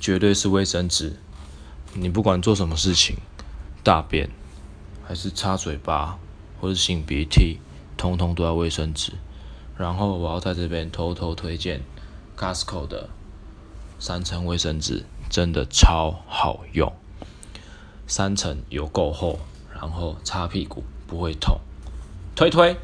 绝对是卫生纸，你不管做什么事情，大便还是擦嘴巴，或是擤鼻涕，通通都要卫生纸。然后我要在这边偷偷推荐 Costco 的三层卫生纸真的超好用，三层有够厚，然后擦屁股不会痛，推推。